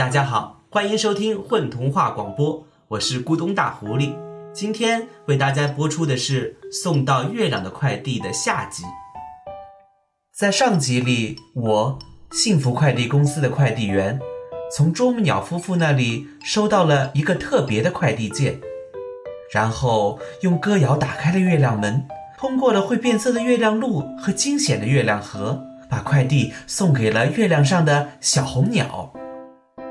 大家好，欢迎收听混童话广播，我是咕咚大狐狸。今天为大家播出的是《送到月亮的快递》的下集。在上集里，我幸福快递公司的快递员从啄木鸟夫妇那里收到了一个特别的快递件，然后用歌谣打开了月亮门，通过了会变色的月亮路和惊险的月亮河，把快递送给了月亮上的小红鸟，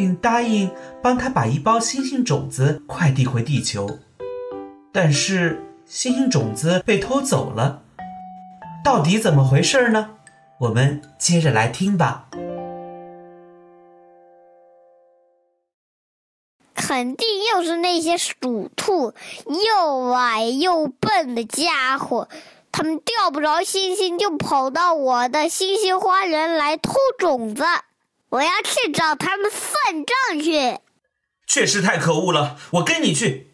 并答应帮他把一包星星种子快递回地球。但是星星种子被偷走了，到底怎么回事呢？我们接着来听吧。肯定又是那些鼠兔，又矮又笨的家伙，他们钓不着星星，就跑到我的星星花园来偷种子。我要去找他们算账去。确实太可恶了，我跟你去。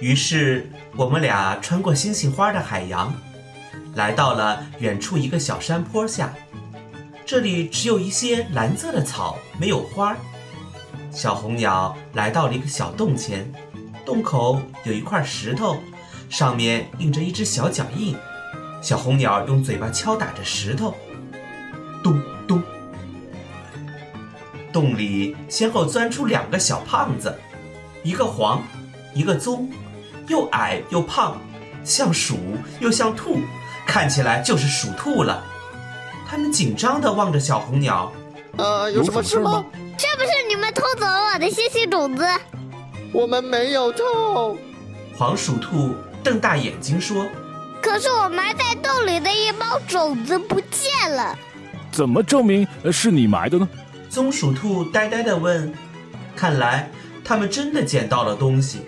于是我们俩穿过星星花的海洋，来到了远处一个小山坡下。这里只有一些蓝色的草，没有花。小红鸟来到了一个小洞前，洞口有一块石头，上面印着一只小脚印。小红鸟用嘴巴敲打着石头，咚咚。洞里先后钻出两个小胖子，一个黄，一个棕。又矮又胖，像鼠又像兔，看起来就是鼠兔了。他们紧张地望着小红鸟。呃，有什么事吗？是不是你们偷走了我的星星种子？我们没有偷。黄鼠兔瞪大眼睛说：“可是我埋在洞里的一包种子不见了。怎么证明是你埋的呢？”松鼠兔呆呆地问：“看来他们真的捡到了东西。”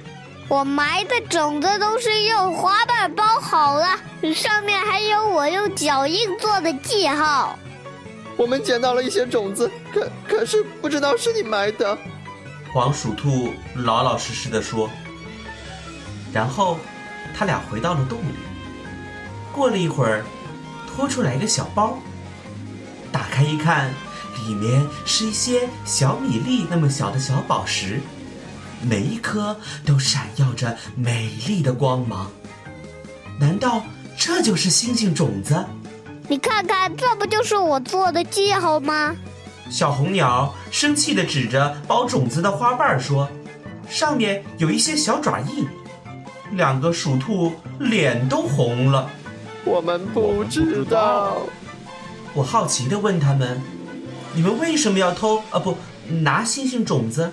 我埋的种子都是用花瓣包好了，上面还有我用脚印做的记号。我们捡到了一些种子，可可是不知道是你埋的。黄鼠兔老老实实的说。然后，他俩回到了洞里。过了一会儿，拖出来一个小包，打开一看，里面是一些小米粒那么小的小宝石。每一颗都闪耀着美丽的光芒，难道这就是星星种子？你看看，这不就是我做的记号吗？小红鸟生气地指着包种子的花瓣说：“上面有一些小爪印。”两个鼠兔脸都红了。我们不知道。我好奇地问他们：“你们为什么要偷啊？不拿星星种子？”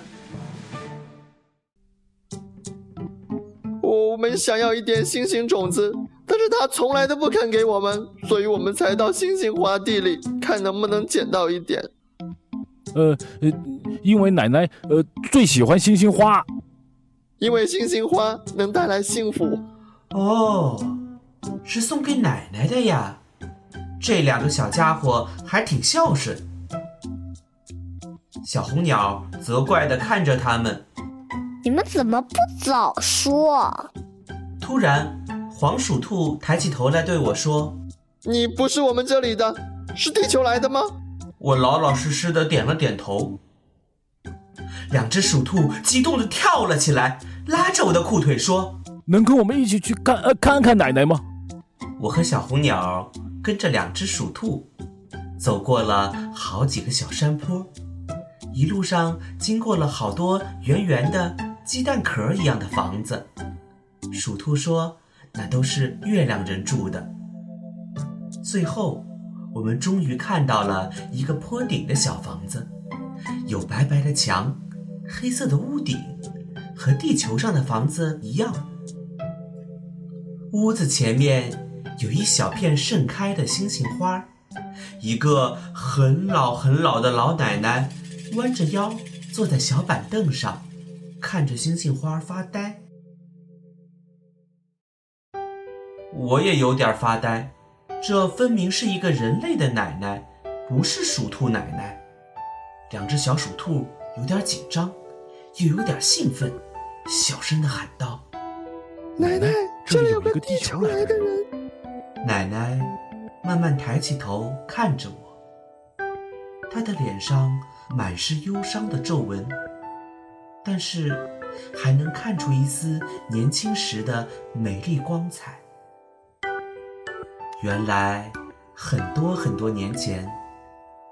我们想要一点星星种子，但是他从来都不肯给我们，所以我们才到星星花地里看能不能捡到一点。呃呃，因为奶奶呃最喜欢星星花，因为星星花能带来幸福。哦，是送给奶奶的呀。这两个小家伙还挺孝顺。小红鸟责怪地看着他们：“你们怎么不早说？”突然，黄鼠兔抬起头来对我说：“你不是我们这里的，是地球来的吗？”我老老实实的点了点头。两只鼠兔激动的跳了起来，拉着我的裤腿说：“能跟我们一起去看呃看看奶奶吗？”我和小红鸟跟着两只鼠兔，走过了好几个小山坡，一路上经过了好多圆圆的鸡蛋壳一样的房子。鼠兔说：“那都是月亮人住的。”最后，我们终于看到了一个坡顶的小房子，有白白的墙，黑色的屋顶，和地球上的房子一样。屋子前面有一小片盛开的星星花，一个很老很老的老奶奶弯着腰坐在小板凳上，看着星星花发呆。我也有点发呆，这分明是一个人类的奶奶，不是鼠兔奶奶。两只小鼠兔有点紧张，又有点兴奋，小声的喊道：“奶奶，这里有个地球来的人。”奶奶慢慢抬起头看着我，她的脸上满是忧伤的皱纹，但是还能看出一丝年轻时的美丽光彩。原来，很多很多年前，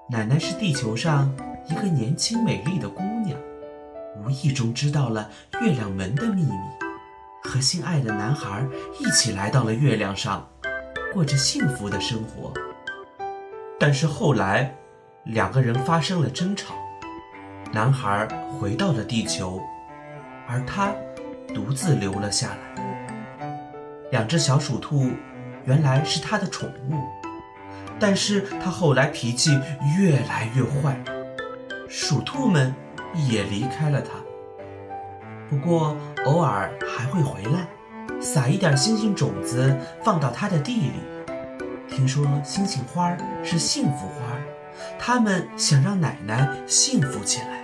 奶奶是地球上一个年轻美丽的姑娘，无意中知道了月亮门的秘密，和心爱的男孩一起来到了月亮上，过着幸福的生活。但是后来，两个人发生了争吵，男孩回到了地球，而他独自留了下来。两只小鼠兔。原来是他的宠物，但是他后来脾气越来越坏，鼠兔们也离开了他。不过偶尔还会回来，撒一点星星种子放到他的地里。听说星星花是幸福花，他们想让奶奶幸福起来。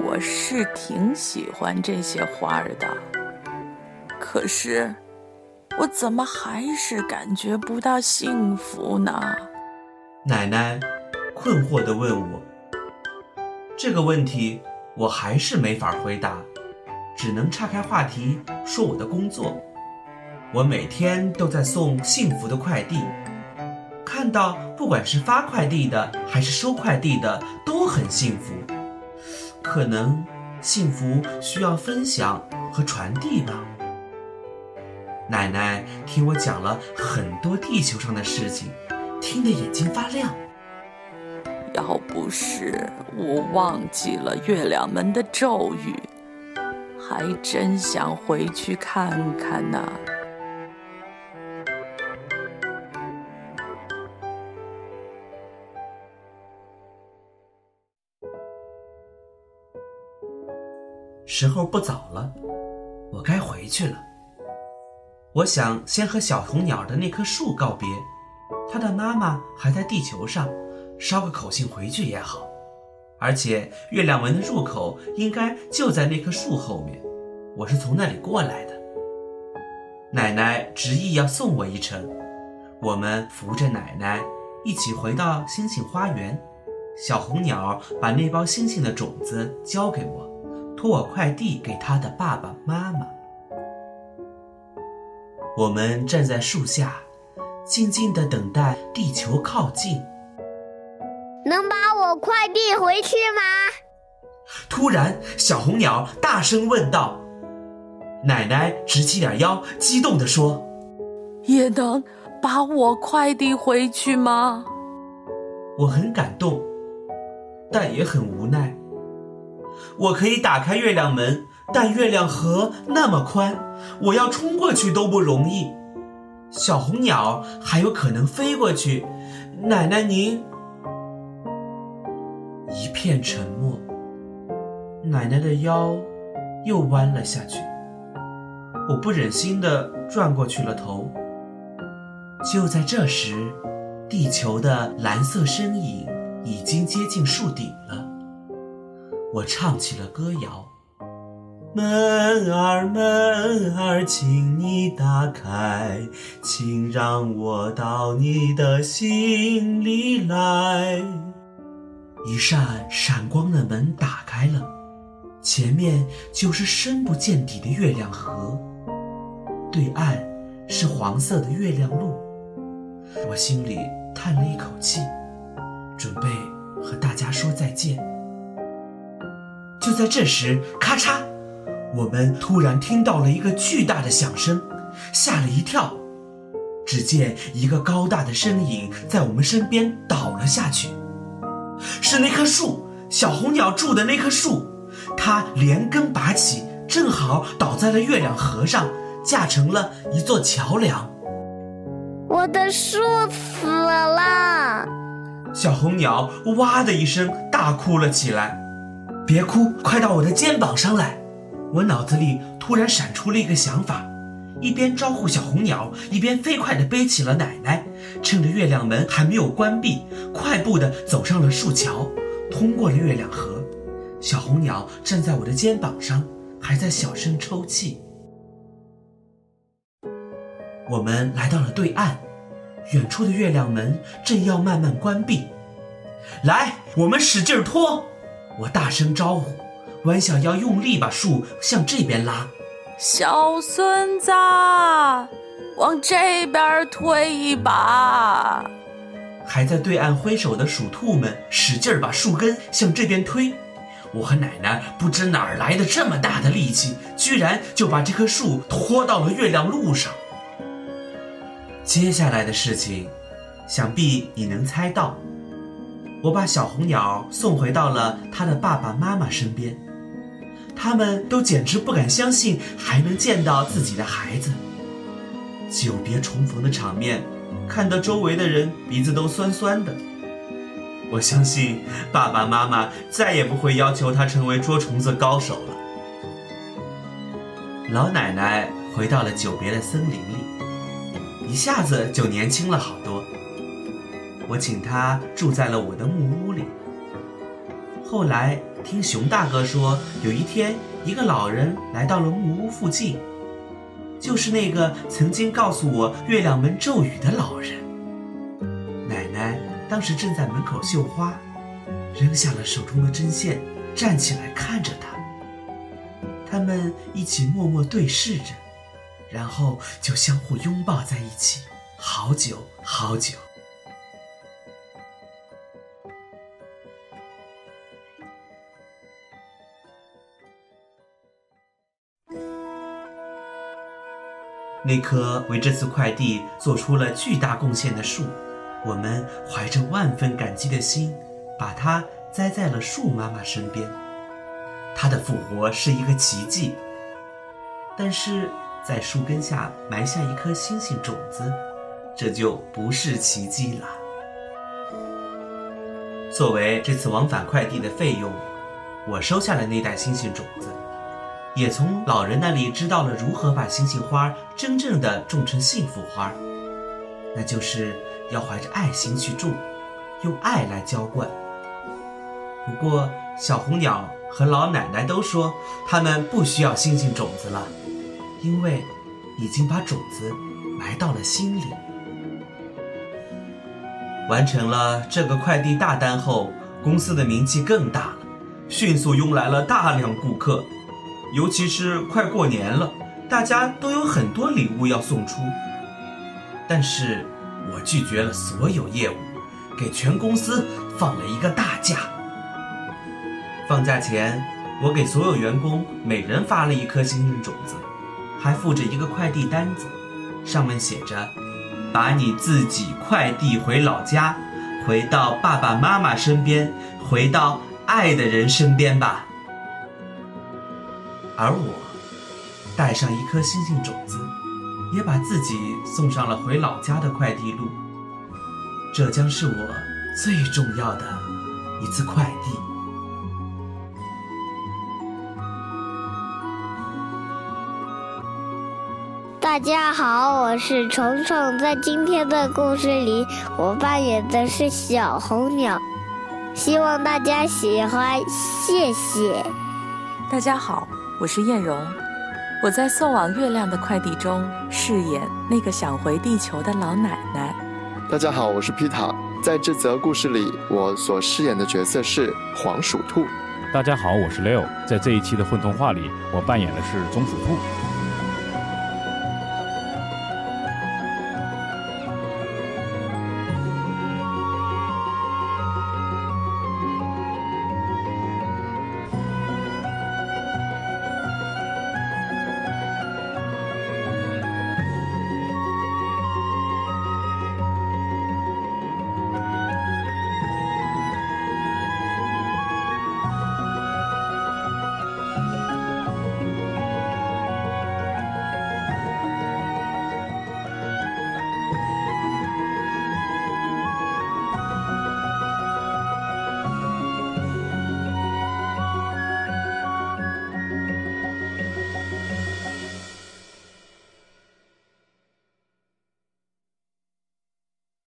我是挺喜欢这些花儿的，可是。我怎么还是感觉不到幸福呢？奶奶困惑地问我。这个问题我还是没法回答，只能岔开话题说我的工作。我每天都在送幸福的快递，看到不管是发快递的还是收快递的都很幸福。可能幸福需要分享和传递吧。奶奶听我讲了很多地球上的事情，听得眼睛发亮。要不是我忘记了月亮门的咒语，还真想回去看看呢。时候不早了，我该回去了。我想先和小红鸟的那棵树告别，它的妈妈还在地球上，捎个口信回去也好。而且月亮门的入口应该就在那棵树后面，我是从那里过来的。奶奶执意要送我一程，我们扶着奶奶一起回到星星花园。小红鸟把那包星星的种子交给我，托我快递给他的爸爸妈妈。我们站在树下，静静地等待地球靠近。能把我快递回去吗？突然，小红鸟大声问道。奶奶直起点腰，激动地说：“也能把我快递回去吗？”我很感动，但也很无奈。我可以打开月亮门。但月亮河那么宽，我要冲过去都不容易。小红鸟还有可能飞过去，奶奶您……一片沉默。奶奶的腰又弯了下去，我不忍心的转过去了头。就在这时，地球的蓝色身影已经接近树顶了。我唱起了歌谣。门儿门儿，请你打开，请让我到你的心里来。一扇闪光的门打开了，前面就是深不见底的月亮河，对岸是黄色的月亮路。我心里叹了一口气，准备和大家说再见。就在这时，咔嚓！我们突然听到了一个巨大的响声，吓了一跳。只见一个高大的身影在我们身边倒了下去，是那棵树，小红鸟住的那棵树。它连根拔起，正好倒在了月亮河上，架成了一座桥梁。我的树死了！小红鸟哇的一声大哭了起来。别哭，快到我的肩膀上来。我脑子里突然闪出了一个想法，一边招呼小红鸟，一边飞快地背起了奶奶，趁着月亮门还没有关闭，快步地走上了树桥，通过了月亮河。小红鸟站在我的肩膀上，还在小声抽泣。我们来到了对岸，远处的月亮门正要慢慢关闭。来，我们使劲拖！我大声招呼，弯小腰用力把树向这边拉。小孙子，往这边推一把！还在对岸挥手的鼠兔们使劲把树根向这边推。我和奶奶不知哪儿来的这么大的力气，居然就把这棵树拖到了月亮路上。接下来的事情，想必你能猜到。我把小红鸟送回到了它的爸爸妈妈身边，他们都简直不敢相信还能见到自己的孩子。久别重逢的场面，看得周围的人鼻子都酸酸的。我相信爸爸妈妈再也不会要求他成为捉虫子高手了。老奶奶回到了久别的森林里，一下子就年轻了好多。我请她住在了我的木屋里。后来听熊大哥说，有一天一个老人来到了木屋附近，就是那个曾经告诉我月亮门咒语的老人。奶奶当时正在门口绣花，扔下了手中的针线，站起来看着他。他们一起默默对视着，然后就相互拥抱在一起，好久好久。那棵为这次快递做出了巨大贡献的树，我们怀着万分感激的心，把它栽在了树妈妈身边。它的复活是一个奇迹，但是在树根下埋下一颗星星种子，这就不是奇迹了。作为这次往返快递的费用，我收下了那袋星星种子。也从老人那里知道了如何把星星花真正的种成幸福花，那就是要怀着爱心去种，用爱来浇灌。不过小红鸟和老奶奶都说，他们不需要星星种子了，因为已经把种子埋到了心里。完成了这个快递大单后，公司的名气更大了，迅速拥来了大量顾客。尤其是快过年了，大家都有很多礼物要送出，但是我拒绝了所有业务，给全公司放了一个大假。放假前，我给所有员工每人发了一颗幸运种子，还附着一个快递单子，上面写着：“把你自己快递回老家，回到爸爸妈妈身边，回到爱的人身边吧。”而我带上一颗星星种子，也把自己送上了回老家的快递路。这将是我最重要的一次快递。大家好，我是虫虫，在今天的故事里，我扮演的是小红鸟，希望大家喜欢，谢谢。大家好。我是艳荣，我在送往月亮的快递中饰演那个想回地球的老奶奶。大家好，我是皮塔，在这则故事里，我所饰演的角色是黄鼠兔。大家好，我是 Leo，在这一期的混童话里，我扮演的是棕鼠兔。